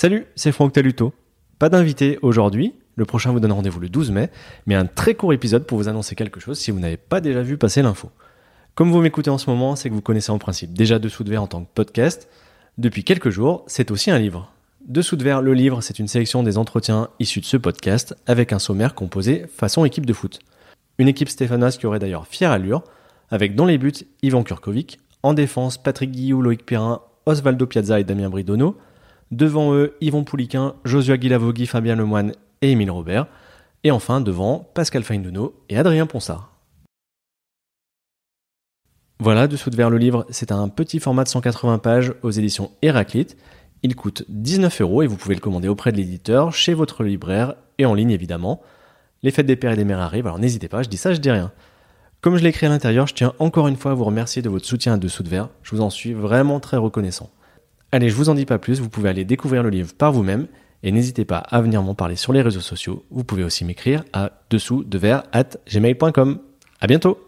Salut, c'est Franck Taluto. Pas d'invité aujourd'hui, le prochain vous donne rendez-vous le 12 mai, mais un très court épisode pour vous annoncer quelque chose si vous n'avez pas déjà vu passer l'info. Comme vous m'écoutez en ce moment, c'est que vous connaissez en principe déjà Dessous de verre en tant que podcast. Depuis quelques jours, c'est aussi un livre. Dessous de verre, le livre, c'est une sélection des entretiens issus de ce podcast avec un sommaire composé façon équipe de foot. Une équipe stéphanoise qui aurait d'ailleurs fière allure, avec dans les buts Ivan Kurkovic, en défense Patrick Guillou, Loïc Perrin, Osvaldo Piazza et Damien Bridonneau, Devant eux, Yvon Pouliquin, Joshua Guilavogui, Fabien Lemoine et Émile Robert. Et enfin, devant, Pascal Feinduno et Adrien Ponsard. Voilà, dessous de vers le livre, c'est un petit format de 180 pages aux éditions Héraclite. Il coûte 19 euros et vous pouvez le commander auprès de l'éditeur, chez votre libraire et en ligne évidemment. Les fêtes des pères et des mères arrivent, alors n'hésitez pas, je dis ça, je dis rien. Comme je l'ai écrit à l'intérieur, je tiens encore une fois à vous remercier de votre soutien à Dessous de Verre. Je vous en suis vraiment très reconnaissant. Allez, je vous en dis pas plus, vous pouvez aller découvrir le livre par vous-même et n'hésitez pas à venir m'en parler sur les réseaux sociaux. Vous pouvez aussi m'écrire à dessous de at gmail.com. À bientôt!